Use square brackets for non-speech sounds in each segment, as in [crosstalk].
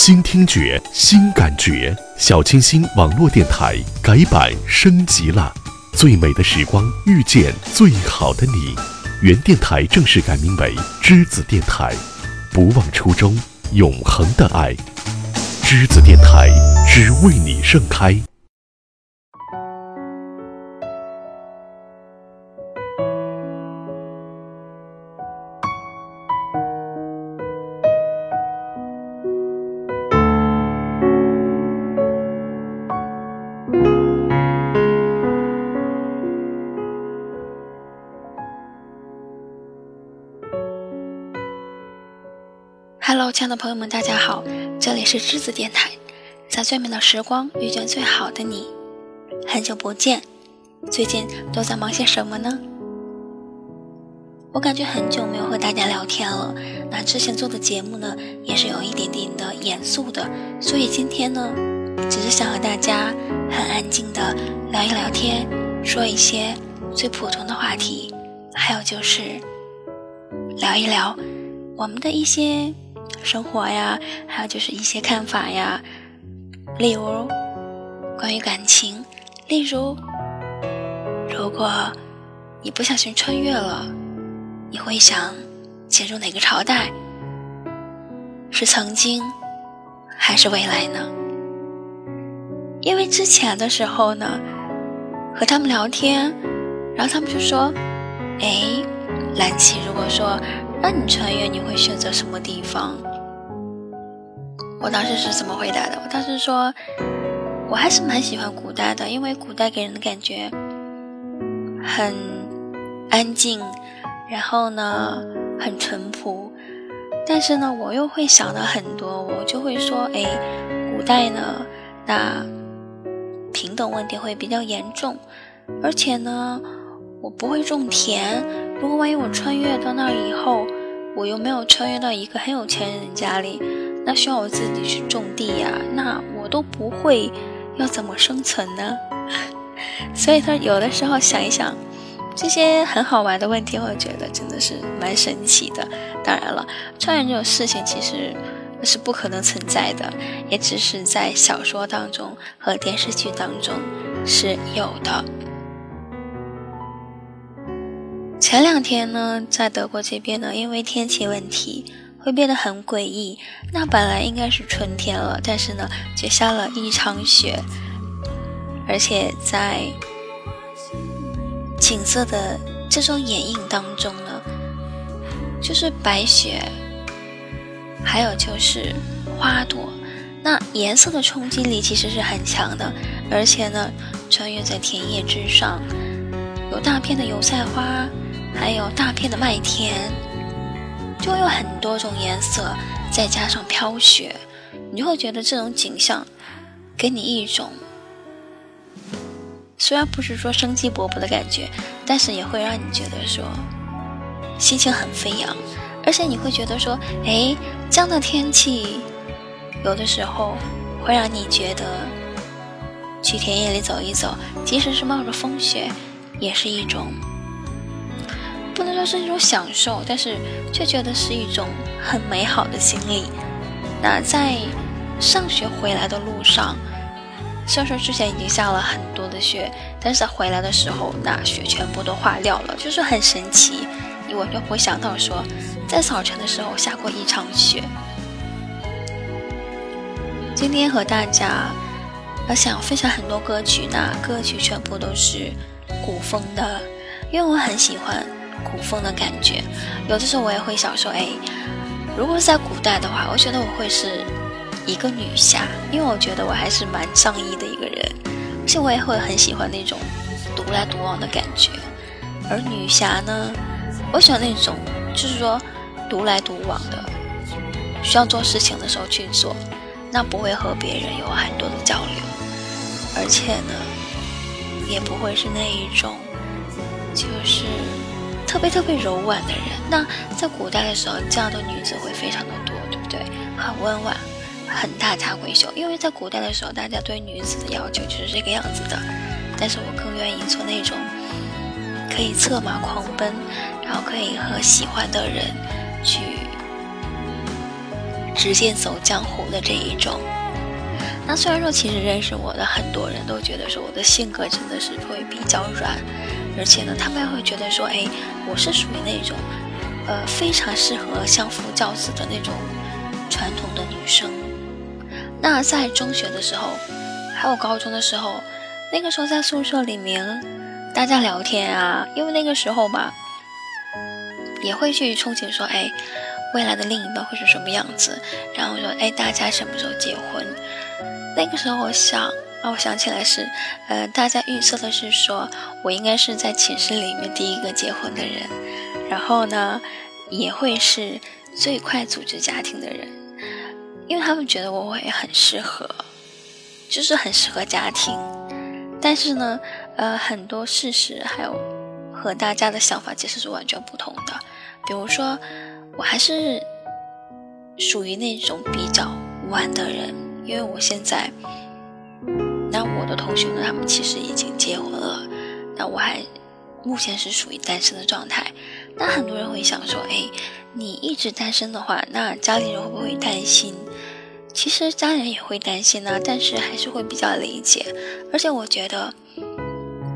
新听觉，新感觉，小清新网络电台改版升级了。最美的时光遇见最好的你，原电台正式改名为栀子电台，不忘初衷，永恒的爱。栀子电台只为你盛开。朋友们，大家好，这里是栀子电台，在最美的时光遇见最好的你。很久不见，最近都在忙些什么呢？我感觉很久没有和大家聊天了。那之前做的节目呢，也是有一点点的严肃的，所以今天呢，只是想和大家很安静的聊一聊天，说一些最普通的话题，还有就是聊一聊我们的一些。生活呀，还有就是一些看法呀，例如关于感情，例如如果你不小心穿越了，你会想进入哪个朝代？是曾经还是未来呢？因为之前的时候呢，和他们聊天，然后他们就说：“哎，蓝琪，如果说……”让你穿越，你会选择什么地方？我当时是怎么回答的？我当时说，我还是蛮喜欢古代的，因为古代给人的感觉很安静，然后呢很淳朴。但是呢，我又会想到很多，我就会说，哎，古代呢，那平等问题会比较严重，而且呢，我不会种田。如果万一我穿越到那儿以后，我又没有穿越到一个很有钱人家里，那需要我自己去种地呀，那我都不会，要怎么生存呢？[laughs] 所以他有的时候想一想，这些很好玩的问题，我觉得真的是蛮神奇的。当然了，穿越这种事情其实是不可能存在的，也只是在小说当中和电视剧当中是有的。前两天呢，在德国这边呢，因为天气问题会变得很诡异。那本来应该是春天了，但是呢，却下了一场雪，而且在景色的这种掩映当中呢，就是白雪，还有就是花朵，那颜色的冲击力其实是很强的。而且呢，穿越在田野之上，有大片的油菜花。还有大片的麦田，就有很多种颜色，再加上飘雪，你就会觉得这种景象给你一种虽然不是说生机勃勃的感觉，但是也会让你觉得说心情很飞扬，而且你会觉得说，哎，这样的天气有的时候会让你觉得去田野里走一走，即使是冒着风雪，也是一种。不能说是一种享受，但是却觉得是一种很美好的经历。那在上学回来的路上，虽然说之前已经下了很多的雪，但是回来的时候，那雪全部都化掉了，就是很神奇。你完全不会想到说，在早晨的时候下过一场雪。今天和大家要想分享很多歌曲，那歌曲全部都是古风的，因为我很喜欢。古风的感觉，有的时候我也会想说，哎，如果是在古代的话，我觉得我会是一个女侠，因为我觉得我还是蛮仗义的一个人，而且我也会很喜欢那种独来独往的感觉。而女侠呢，我喜欢那种就是说独来独往的，需要做事情的时候去做，那不会和别人有很多的交流，而且呢，也不会是那一种就是。特别特别柔婉的人，那在古代的时候，这样的女子会非常的多，对不对？很温婉，很大家闺秀。因为在古代的时候，大家对女子的要求就是这个样子的。但是我更愿意做那种可以策马狂奔，然后可以和喜欢的人去直接走江湖的这一种。那虽然说，其实认识我的很多人都觉得说我的性格真的是会比较软，而且呢，他们会觉得说，哎，我是属于那种，呃，非常适合相夫教子的那种传统的女生。那在中学的时候，还有高中的时候，那个时候在宿舍里面，大家聊天啊，因为那个时候吧，也会去憧憬说，哎，未来的另一半会是什么样子，然后说，哎，大家什么时候结婚？那个时候我想，让我想起来是，呃，大家预测的是说我应该是在寝室里面第一个结婚的人，然后呢，也会是最快组织家庭的人。因为他们觉得我会很适合，就是很适合家庭，但是呢，呃，很多事实还有和大家的想法其实是完全不同的。比如说，我还是属于那种比较晚的人，因为我现在，那我的同学呢，他们其实已经结婚了，那我还目前是属于单身的状态。那很多人会想说，哎，你一直单身的话，那家里人会不会担心？其实家人也会担心呢，但是还是会比较理解。而且我觉得，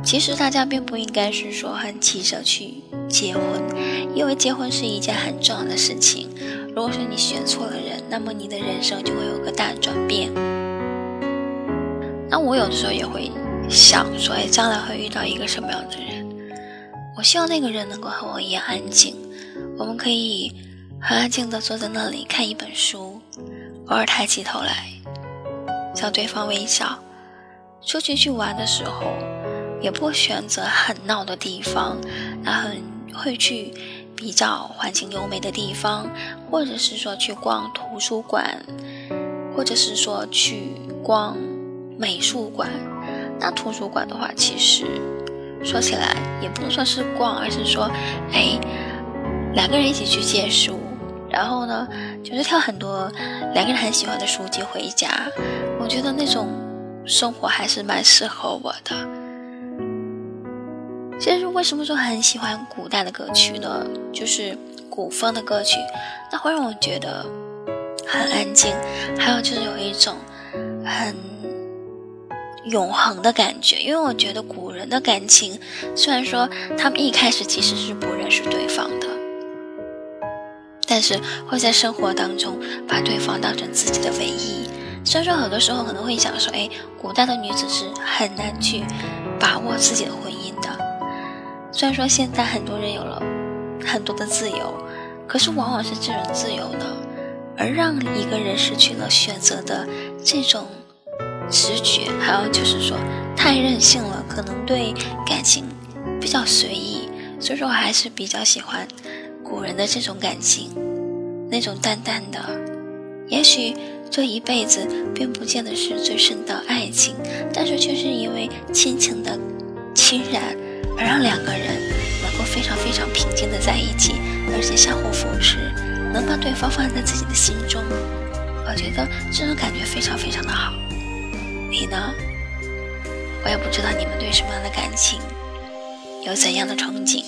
其实大家并不应该是说很急着去结婚，因为结婚是一件很重要的事情。如果说你选错了人，那么你的人生就会有个大转变。那我有的时候也会想说，哎，将来会遇到一个什么样的人？我希望那个人能够和我一样安静，我们可以很安静的坐在那里看一本书。偶尔抬起头来，向对方微笑。出去去玩的时候，也不会选择很闹的地方，然后会去比较环境优美的地方，或者是说去逛图书馆，或者是说去逛美术馆。那图书馆的话，其实说起来也不能说是逛，而是说，哎，两个人一起去借书。然后呢，就是挑很多两个人很喜欢的书籍回家。我觉得那种生活还是蛮适合我的。其实为什么说很喜欢古代的歌曲呢？就是古风的歌曲，那会让我觉得很安静，还有就是有一种很永恒的感觉。因为我觉得古人的感情，虽然说他们一开始其实是不认识对方的。但是会在生活当中把对方当成自己的唯一。虽然说很多时候可能会想说，哎，古代的女子是很难去把握自己的婚姻的。虽然说现在很多人有了很多的自由，可是往往是这种自由呢，而让一个人失去了选择的这种直觉。还有就是说太任性了，可能对感情比较随意。所以说我还是比较喜欢。古人的这种感情，那种淡淡的，也许这一辈子并不见得是最深的爱情，但是却是因为亲情的亲染，而让两个人能够非常非常平静的在一起，而且相互扶持，能把对方放在自己的心中。我觉得这种感觉非常非常的好。你呢？我也不知道你们对什么样的感情有怎样的憧憬。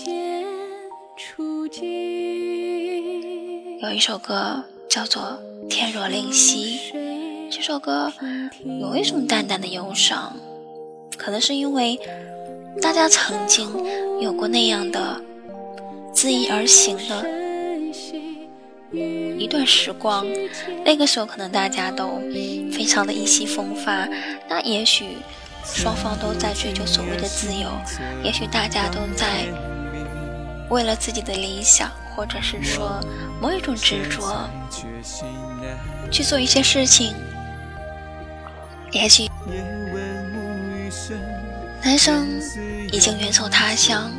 有一首歌叫做《天若灵犀》，这首歌有一种淡淡的忧伤，可能是因为大家曾经有过那样的恣意而行的一段时光，那个时候可能大家都非常的意气风发，那也许双方都在追求所谓的自由，也许大家都在为了自己的理想。或者是说某一种执着，去做一些事情，也许男生已经远走他乡，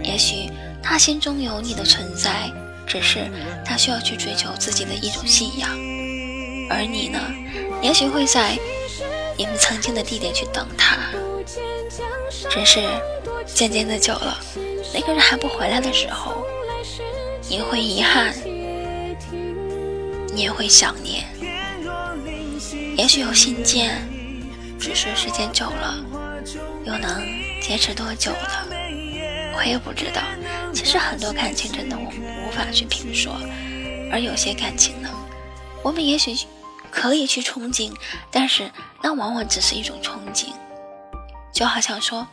也许他心中有你的存在，只是他需要去追求自己的一种信仰，而你呢，也许会在你们曾经的地点去等他，只是渐渐的久了，那个人还不回来的时候。你会遗憾，你也会想念，也许有信件，只是时间久了，又能坚持多久呢？我也不知道。其实很多感情真的我法去评说，而有些感情呢，我们也许可以去憧憬，但是那往往只是一种憧憬，就好像说，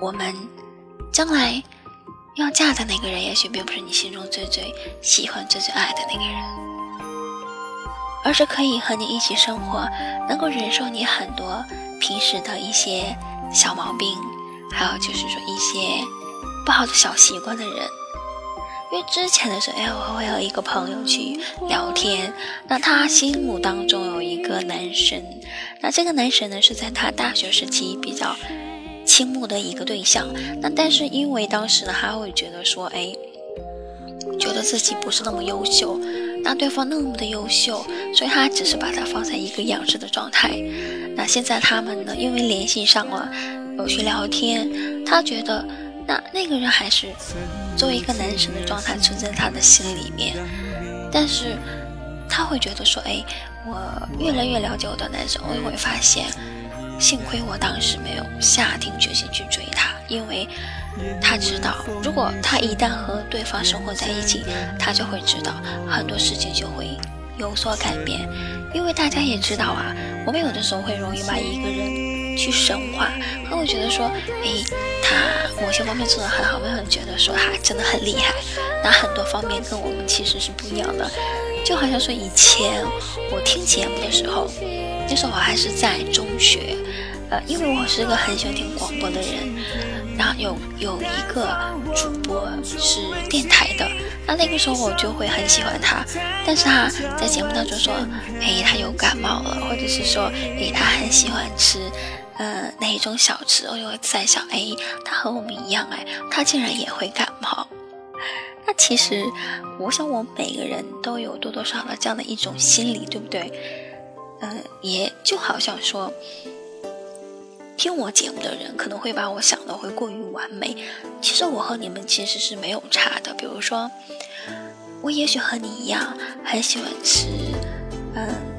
我们将来要嫁的那个人，也许并不是你心中最最喜欢、最最爱的那个人，而是可以和你一起生活，能够忍受你很多平时的一些小毛病，还有就是说一些不好的小习惯的人。因为之前的时候，哎，我会和一个朋友去聊天，那他心目当中有一个男神，那这个男神呢是在他大学时期比较倾慕的一个对象，那但是因为当时呢，他会觉得说，哎，觉得自己不是那么优秀，那对方那么的优秀，所以他只是把他放在一个仰视的状态。那现在他们呢，因为联系上了，有去聊天，他觉得。那那个人还是作为一个男神的状态存在他的心里面，但是他会觉得说，哎，我越来越了解我的男神，我也会发现，幸亏我当时没有下定决心去追他，因为他知道，如果他一旦和对方生活在一起，他就会知道很多事情就会有所改变，因为大家也知道啊，我们有的时候会容易把一个人。去神话，他会觉得说，哎，他某些方面做得很好，会很觉得说他真的很厉害。那很多方面跟我们其实是不一样的，就好像说以前我听节目的时候，那时候我还是在中学，呃，因为我是个很喜欢听广播的人，然后有有一个主播是电台的，那那个时候我就会很喜欢他，但是他在节目当中说，哎，他有感冒了，或者是说，哎，他很喜欢吃。嗯，哪一种小吃？我就会在想，哎，他和我们一样，哎，他竟然也会感冒。[laughs] 那其实，我想，我们每个人都有多多少少这样的一种心理，对不对？嗯，也就好像说，听我节目的人可能会把我想的会过于完美。其实我和你们其实是没有差的。比如说，我也许和你一样，很喜欢吃，嗯。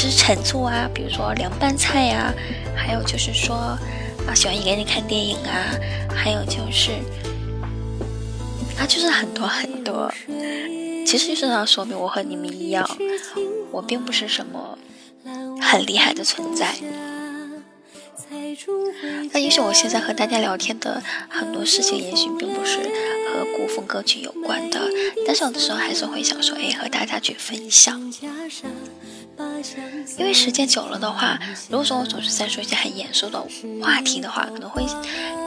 吃陈醋啊，比如说凉拌菜呀，还有就是说啊，喜欢一个人看电影啊，还有就是啊，就是很多很多。其实就是要说明我和你们一样，我并不是什么很厉害的存在。那也许我现在和大家聊天的很多事情，也许并不是和古风歌曲有关的，但是有的时候还是会想说，哎，和大家去分享。因为时间久了的话，如果说我总是在说一些很严肃的话题的话，可能会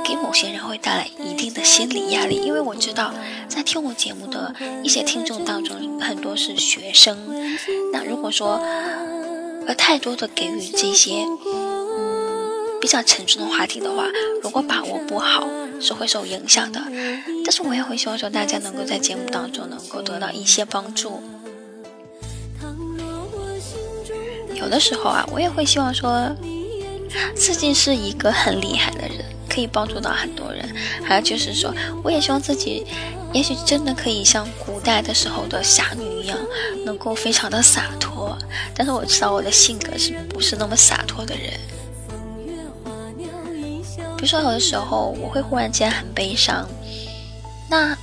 给某些人会带来一定的心理压力。因为我知道，在听我节目的一些听众当中，很多是学生。那如果说呃太多的给予这些比较沉重的话题的话，如果把握不好，是会受影响的。但是我也会希望说，大家能够在节目当中能够得到一些帮助。有的时候啊，我也会希望说，自己是一个很厉害的人，可以帮助到很多人。还有就是说，我也希望自己，也许真的可以像古代的时候的侠女一样，能够非常的洒脱。但是我知道我的性格是不是那么洒脱的人。比如说，有的时候我会忽然间很悲伤，那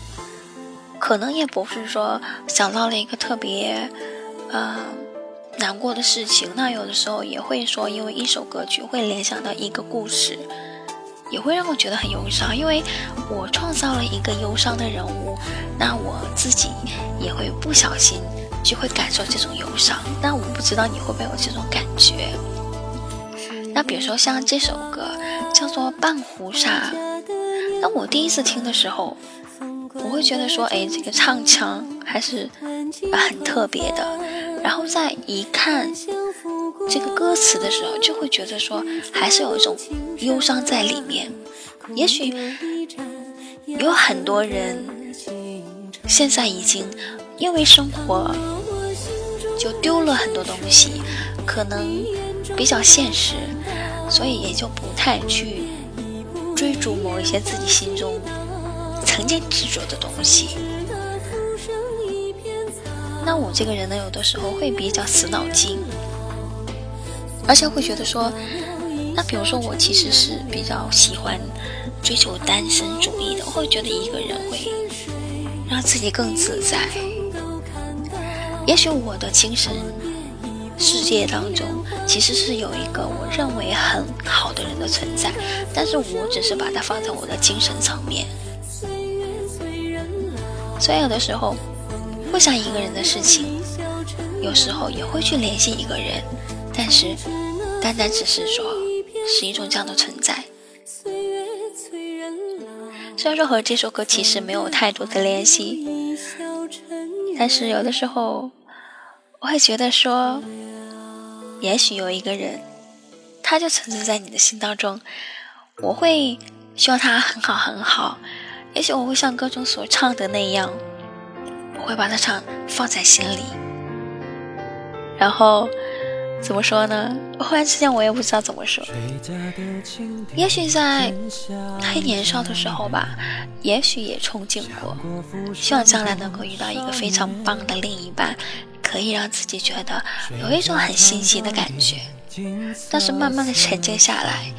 可能也不是说想到了一个特别，嗯。难过的事情，那有的时候也会说，因为一首歌曲会联想到一个故事，也会让我觉得很忧伤。因为我创造了一个忧伤的人物，那我自己也会不小心就会感受这种忧伤。那我不知道你会不会有这种感觉？那比如说像这首歌叫做《半壶纱》，那我第一次听的时候，我会觉得说，哎，这个唱腔还是很特别的。然后再一看这个歌词的时候，就会觉得说，还是有一种忧伤在里面。也许有很多人现在已经因为生活就丢了很多东西，可能比较现实，所以也就不太去追逐某一些自己心中曾经执着的东西。那我这个人呢，有的时候会比较死脑筋，而且会觉得说，那比如说我其实是比较喜欢追求单身主义的，我会觉得一个人会让自己更自在。也许我的精神世界当中其实是有一个我认为很好的人的存在，但是我只是把它放在我的精神层面。所以有的时候会想一个人的事情，有时候也会去联系一个人，但是单单只是说是一种这样的存在。虽然说和这首歌其实没有太多的联系，但是有的时候我会觉得说，也许有一个人，他就存在在你的心当中，我会希望他很好很好。也许我会像歌中所唱的那样，我会把它唱放在心里。然后怎么说呢？忽然之间我也不知道怎么说。也许在太年少的时候吧，也许也憧憬过，希望将来能够遇到一个非常棒的另一半，可以让自己觉得有一种很欣喜的感觉。但是慢慢的沉静下来，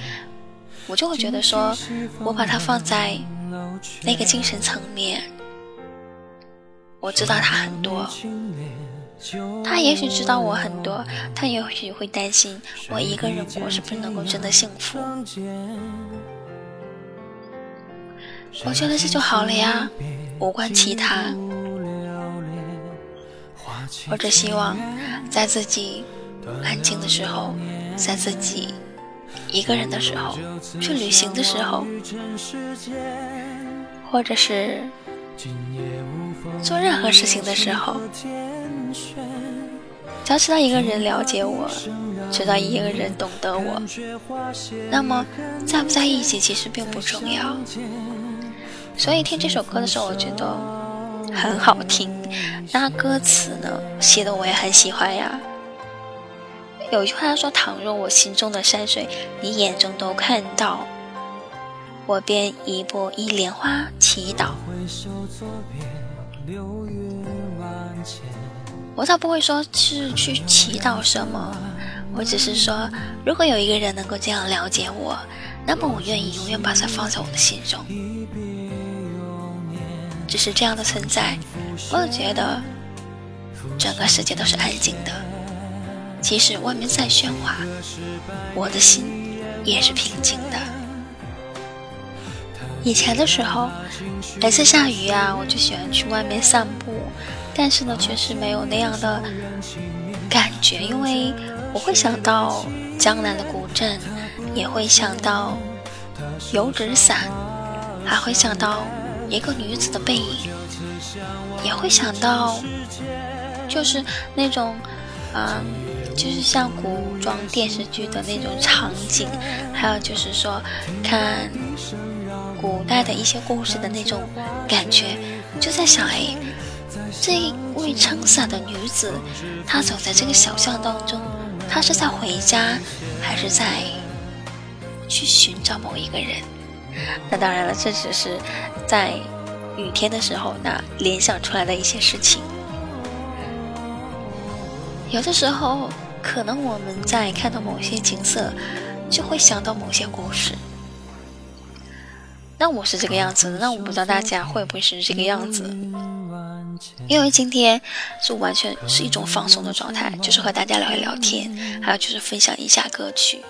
我就会觉得说，我把它放在。那个精神层面，我知道他很多，他也许知道我很多，他也许会担心我一个人过是不是能够真的幸福。我觉得这就好了呀，无关其他。我只希望在自己安静的时候，在自己。一个人的时候，去旅行的时候，或者是做任何事情的时候，只要知道一个人了解我，知道一个人懂得我，那么在不在一起其实并不重要。所以听这首歌的时候，我觉得很好听。那歌词呢，写的我也很喜欢呀。有一句话说：“倘若我心中的山水，你眼中都看到，我便一步一莲花祈祷。”我倒不会说是去祈祷什么，我只是说，如果有一个人能够这样了解我，那么我愿意永远把他放在我的心中。只是这样的存在，我觉得整个世界都是安静的。即使外面再喧哗，我的心也是平静的。以前的时候，每次下雨啊，我就喜欢去外面散步，但是呢，确实没有那样的感觉，因为我会想到江南的古镇，也会想到油纸伞，还会想到一个女子的背影，也会想到就是那种，嗯。就是像古装电视剧的那种场景，还有就是说看古代的一些故事的那种感觉，就在想，哎，这一位撑伞的女子，她走在这个小巷当中，她是在回家，还是在去寻找某一个人？那当然了，这只是在雨天的时候那联想出来的一些事情，有的时候。可能我们在看到某些景色，就会想到某些故事。那我是这个样子的，那我不知道大家会不会是这个样子。因为今天是完全是一种放松的状态，就是和大家聊一聊天，还有就是分享一下歌曲。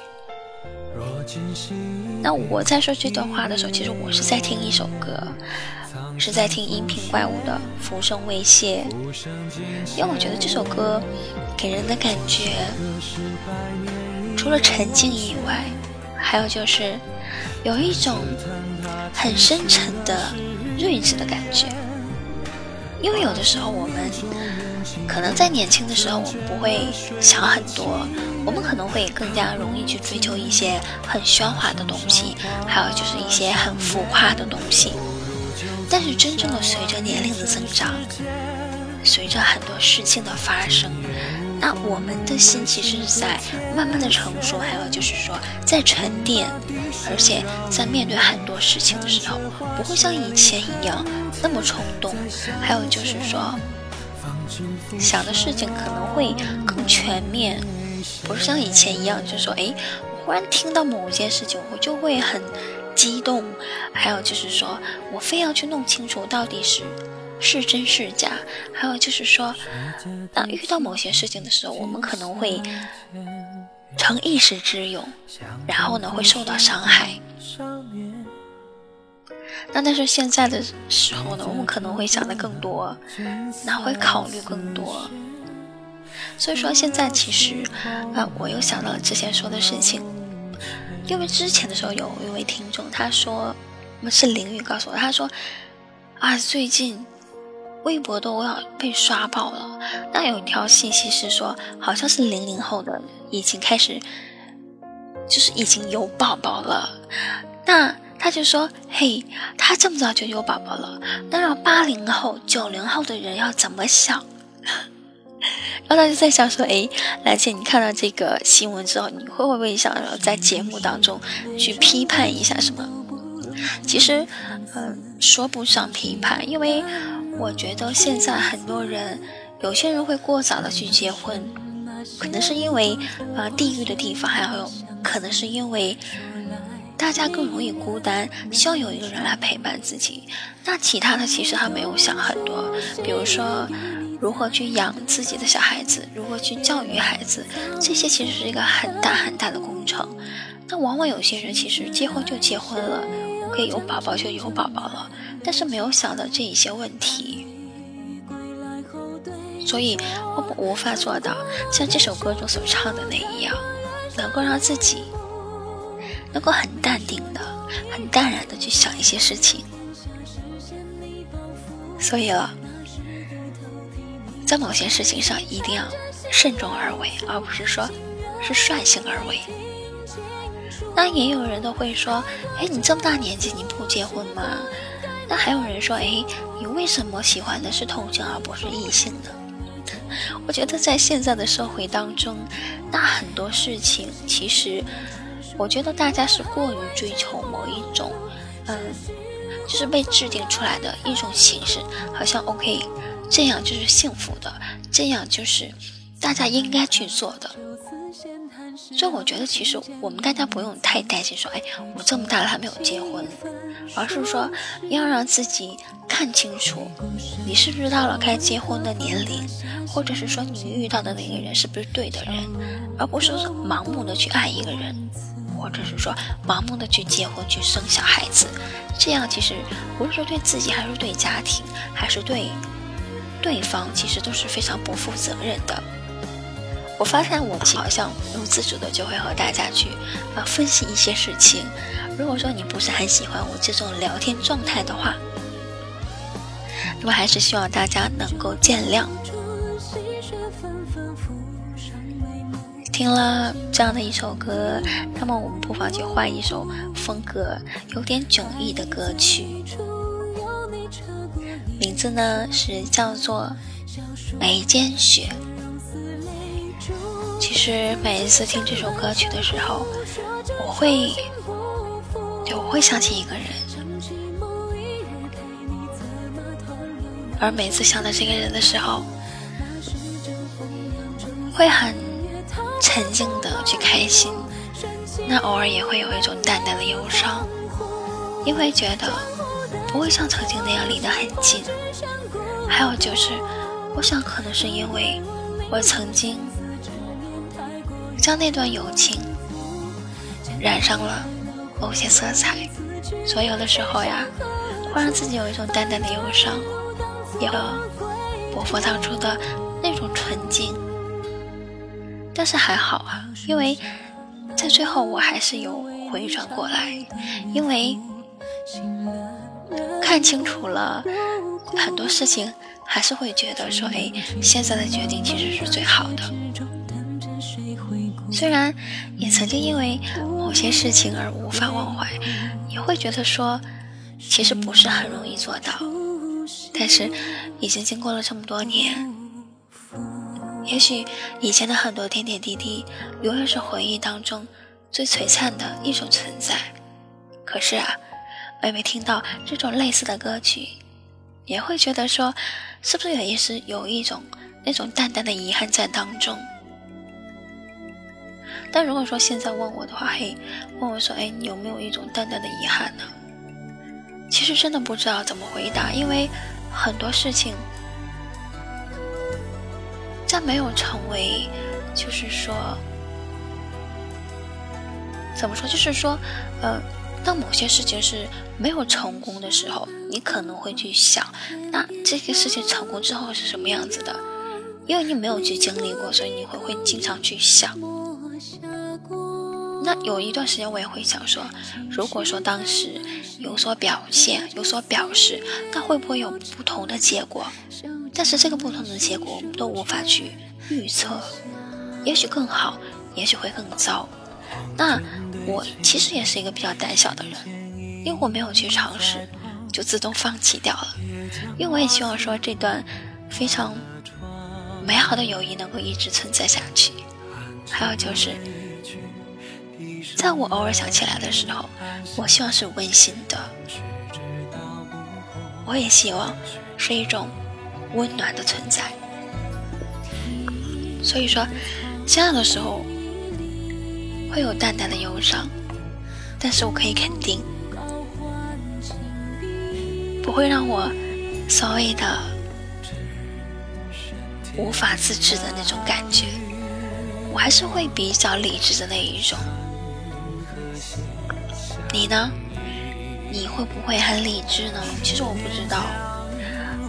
那我在说这段话的时候，其实我是在听一首歌。是在听音频怪物的《浮生未歇》，因为我觉得这首歌给人的感觉，除了沉静以外，还有就是有一种很深沉的睿智的感觉。因为有的时候我们可能在年轻的时候，我们不会想很多，我们可能会更加容易去追求一些很喧哗的东西，还有就是一些很浮夸的东西。但是真正的随着年龄的增长，随着很多事情的发生，那我们的心其实是在慢慢的成熟，还有就是说在沉淀，而且在面对很多事情的时候，不会像以前一样那么冲动，还有就是说想的事情可能会更全面，不是像以前一样，就是说，哎，忽然听到某一件事情，我就会很。激动，还有就是说，我非要去弄清楚到底是是真是假，还有就是说，当遇到某些事情的时候，我们可能会成一时之勇，然后呢会受到伤害。那但是现在的时候呢，我们可能会想的更多，那会考虑更多。所以说现在其实，啊，我又想到了之前说的事情，因为之前的时候有一位听众他说，是林雨告诉我，他说啊最近微博都要被刷爆了。那有一条信息是说，好像是零零后的已经开始，就是已经有宝宝了。那他就说：“嘿，他这么早就有宝宝了，那让八零后、九零后的人要怎么想？” [laughs] 然后他就在想说：“哎，兰姐，你看到这个新闻之后，你会不会想要在节目当中去批判一下什么？”其实，嗯，说不上批判，因为我觉得现在很多人，有些人会过早的去结婚，可能是因为呃地域的地方，还有可能是因为。大家更容易孤单，需要有一个人来陪伴自己。那其他的其实他没有想很多，比如说如何去养自己的小孩子，如何去教育孩子，这些其实是一个很大很大的工程。那往往有些人其实结婚就结婚了，可以有宝宝就有宝宝了，但是没有想到这一些问题，所以我们无法做到像这首歌中所唱的那一样，能够让自己。能够很淡定的、很淡然的去想一些事情，所以了，在某些事情上一定要慎重而为，而不是说是率性而为。那也有人都会说：“哎，你这么大年纪你不结婚吗？”那还有人说：“哎，你为什么喜欢的是同性而不是异性呢？” [laughs] 我觉得在现在的社会当中，那很多事情其实。我觉得大家是过于追求某一种，嗯，就是被制定出来的一种形式，好像 OK，这样就是幸福的，这样就是大家应该去做的。所以我觉得其实我们大家不用太担心，说哎，我这么大了还没有结婚，而是说要让自己看清楚，你是不是到了该结婚的年龄，或者是说你遇到的那个人是不是对的人，而不是盲目的去爱一个人。或者是说盲目的去结婚去生小孩子，这样其实无论是对自己还是对家庭还是对对方，其实都是非常不负责任的。我发现我好像不由自主的就会和大家去啊分析一些事情。如果说你不是很喜欢我这种聊天状态的话，那么还是希望大家能够见谅。听了这样的一首歌，那么我们不妨去换一首风格有点迥异的歌曲，名字呢是叫做《眉间雪》。其实每一次听这首歌曲的时候，我会我会想起一个人，而每次想到这个人的时候，会很。沉静的去开心，那偶尔也会有一种淡淡的忧伤，因为觉得不会像曾经那样离得很近。还有就是，我想可能是因为我曾经将那段友情染上了某些色彩，所以有的时候呀，会让自己有一种淡淡的忧伤，也不复当初的那种纯净。但是还好啊，因为在最后我还是有回转过来，因为看清楚了很多事情，还是会觉得说，哎，现在的决定其实是最好的。虽然也曾经因为某些事情而无法忘怀，也会觉得说，其实不是很容易做到，但是已经经过了这么多年。也许以前的很多点点滴滴，永远是回忆当中最璀璨的一种存在。可是啊，每每听到这种类似的歌曲，也会觉得说，是不是也是有一种那种淡淡的遗憾在当中？但如果说现在问我的话，嘿，问我说，哎，你有没有一种淡淡的遗憾呢？其实真的不知道怎么回答，因为很多事情在没有成为，就是说，怎么说？就是说，呃，当某些事情是没有成功的时候，你可能会去想，那这个事情成功之后是什么样子的？因为你没有去经历过，所以你会会经常去想。那有一段时间我也会想说，如果说当时有所表现、有所表示，那会不会有不同的结果？但是这个不同的结果我们都无法去预测，也许更好，也许会更糟。那我其实也是一个比较胆小的人，因为我没有去尝试，就自动放弃掉了。因为我也希望说这段非常美好的友谊能够一直存在下去。还有就是。在我偶尔想起来的时候，我希望是温馨的，我也希望是一种温暖的存在。所以说，这样的时候会有淡淡的忧伤，但是我可以肯定，不会让我所谓的无法自制的那种感觉，我还是会比较理智的那一种。你呢？你会不会很理智呢？其实我不知道，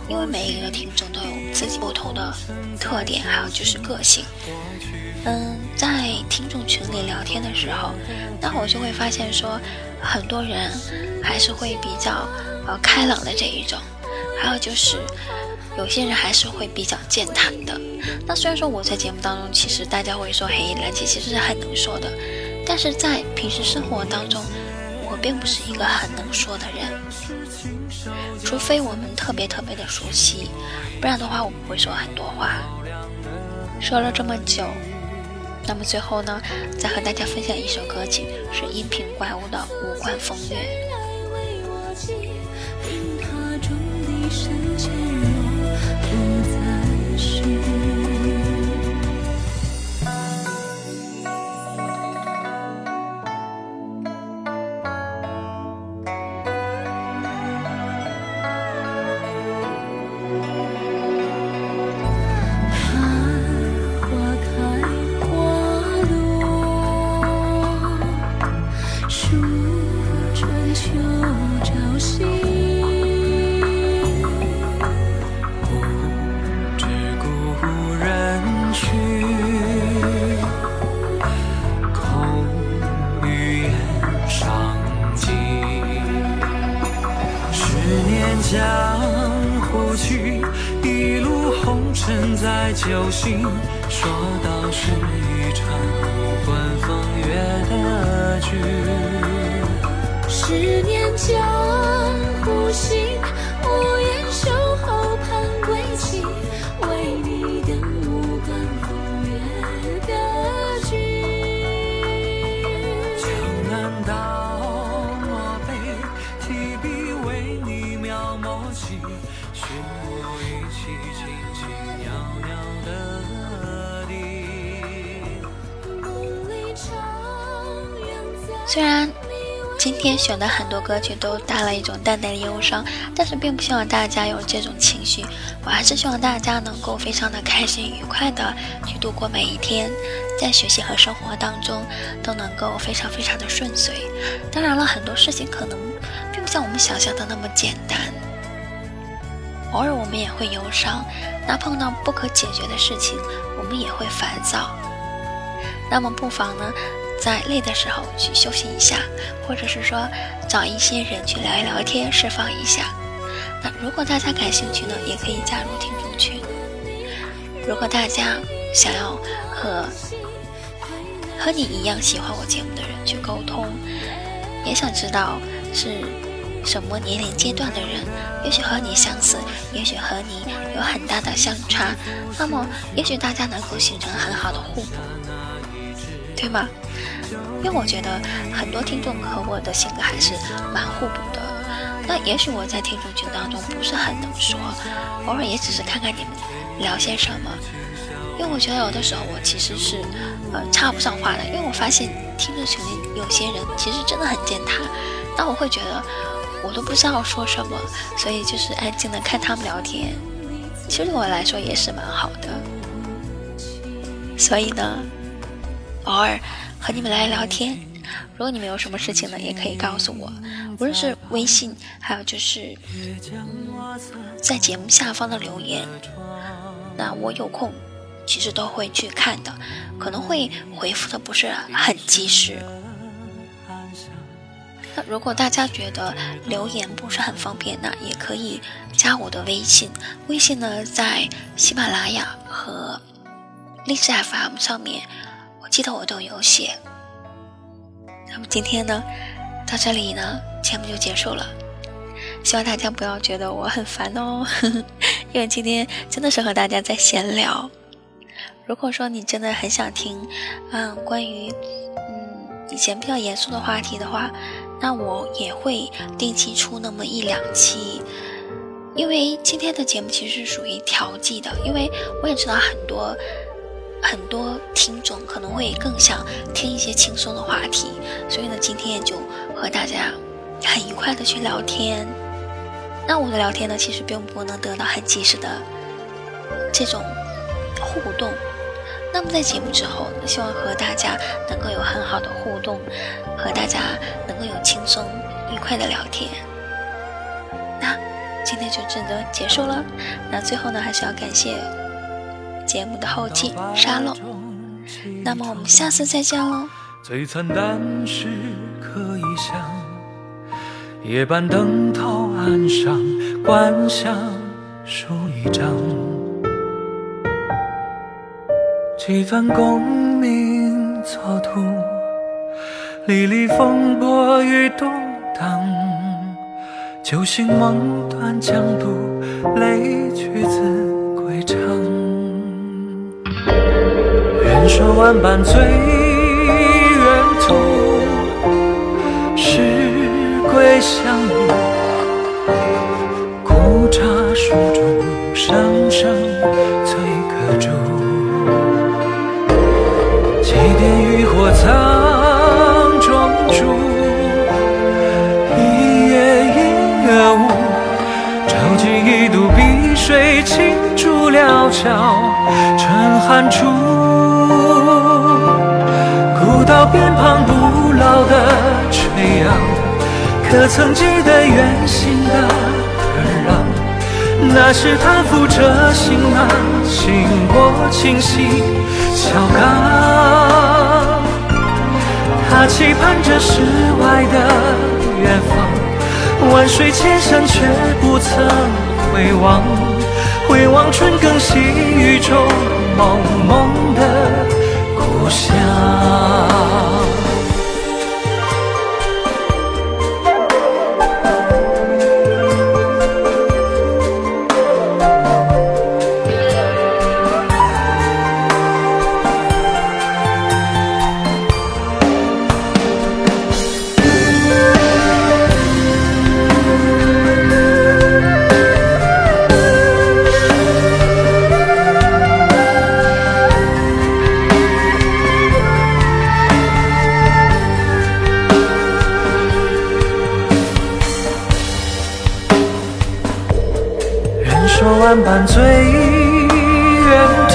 因为每一个听众都有自己不同的特点，还有就是个性。嗯，在听众群里聊天的时候，那我就会发现说，很多人还是会比较呃开朗的这一种，还有就是有些人还是会比较健谈的。那虽然说我在节目当中，其实大家会说，嘿，兰姐其实是很能说的，但是在平时生活当中。并不是一个很能说的人，除非我们特别特别的熟悉，不然的话我不会说很多话。说了这么久，那么最后呢，再和大家分享一首歌曲，是音频怪物的《无关风月》。酒醒，说到是一场无关风月的剧。十年江湖行，虽然今天选的很多歌曲都带了一种淡淡的忧伤，但是并不希望大家有这种情绪。我还是希望大家能够非常的开心愉快的去度过每一天，在学习和生活当中都能够非常非常的顺遂。当然了，很多事情可能并不像我们想象的那么简单，偶尔我们也会忧伤。那碰到不可解决的事情，我们也会烦躁。那么不妨呢？在累的时候去休息一下，或者是说找一些人去聊一聊天，释放一下。那如果大家感兴趣呢，也可以加入听众群。如果大家想要和和你一样喜欢我节目的人去沟通，也想知道是什么年龄阶段的人，也许和你相似，也许和你有很大的相差，那么也许大家能够形成很好的互补，对吗？因为我觉得很多听众和我的性格还是蛮互补的。那也许我在听众群当中不是很能说，偶尔也只是看看你们聊些什么。因为我觉得有的时候我其实是呃插不上话的，因为我发现听众群里有些人其实真的很健谈。那我会觉得我都不知道说什么，所以就是安静的看他们聊天。其实对我来说也是蛮好的。所以呢，偶尔和你们来聊天。如果你们有什么事情呢，也可以告诉我，无论是微信，还有就是在节目下方的留言。那我有空，其实都会去看的，可能会回复的不是很及时。那如果大家觉得留言不是很方便，那也可以加我的微信。微信呢，在喜马拉雅和荔枝 FM 上面，记得我都有写。那么今天呢，到这里呢，节目就结束了。希望大家不要觉得我很烦哦，[laughs] 因为今天真的是和大家在闲聊。如果说你真的很想听，嗯，关于嗯以前比较严肃的话题的话。那我也会定期出那么一两期，因为今天的节目其实是属于调剂的，因为我也知道很多很多听众可能会更想听一些轻松的话题，所以呢，今天就和大家很愉快的去聊天。那我的聊天呢，其实并不能得到很及时的这种互动。那么在节目之后，希望和大家能够有很好的互动，和大家能够有轻松愉快的聊天。那今天就真的结束了。那最后呢，还是要感谢节目的后期沙漏。那么我们下次再见喽。最惨淡是可以想，夜半灯头岸上，观想书一张。几番功名蹉跎，历历风波雨动荡，酒醒梦断江渡，泪曲自归长。说万般醉人途，是归乡路。古茶书中，声声催客住。点渔火藏君一度碧水，倾注了桥，春寒处。古道边旁，不老的垂杨，可曾记得远行的儿郎？那时他扶着行囊，行过清溪小岗。他期盼着世外的远方，万水千山却不曾回望，回望春耕细雨中蒙蒙的故乡。万般醉远途，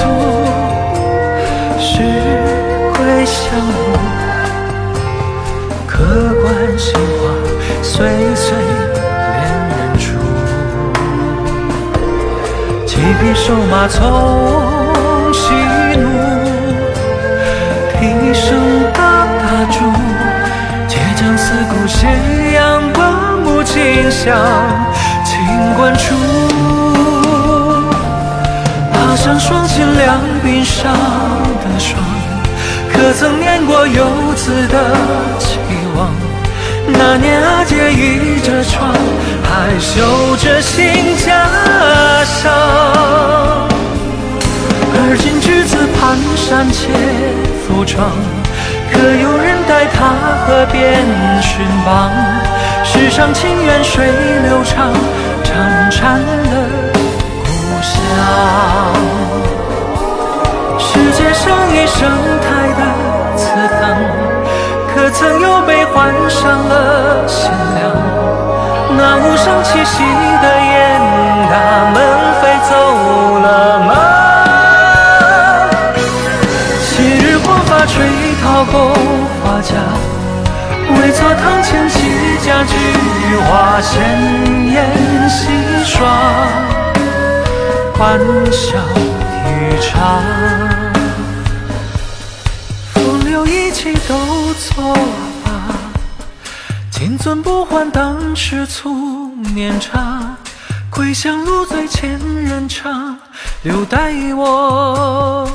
是归乡路。客观杏花岁岁恋人处。几匹瘦马从西怒，蹄声大大竹。且将思故斜阳刮目镜像，清关处。像双亲两鬓上的霜，可曾念过游子的期望？那年阿姐倚着窗，还绣着新家裳。而今举子蹒跚且扶窗，可有人带他河边寻访？世上情缘水流长，潺潺的。上一生态的祠堂，可曾有被换上了新娘？那无声气息的雁，它们飞走了吗？昔日黄发垂髫过花甲，为作堂前几家菊花鲜艳戏耍，欢笑一场。错把，金樽不换当时粗年茶。归乡路醉前人茶，留待我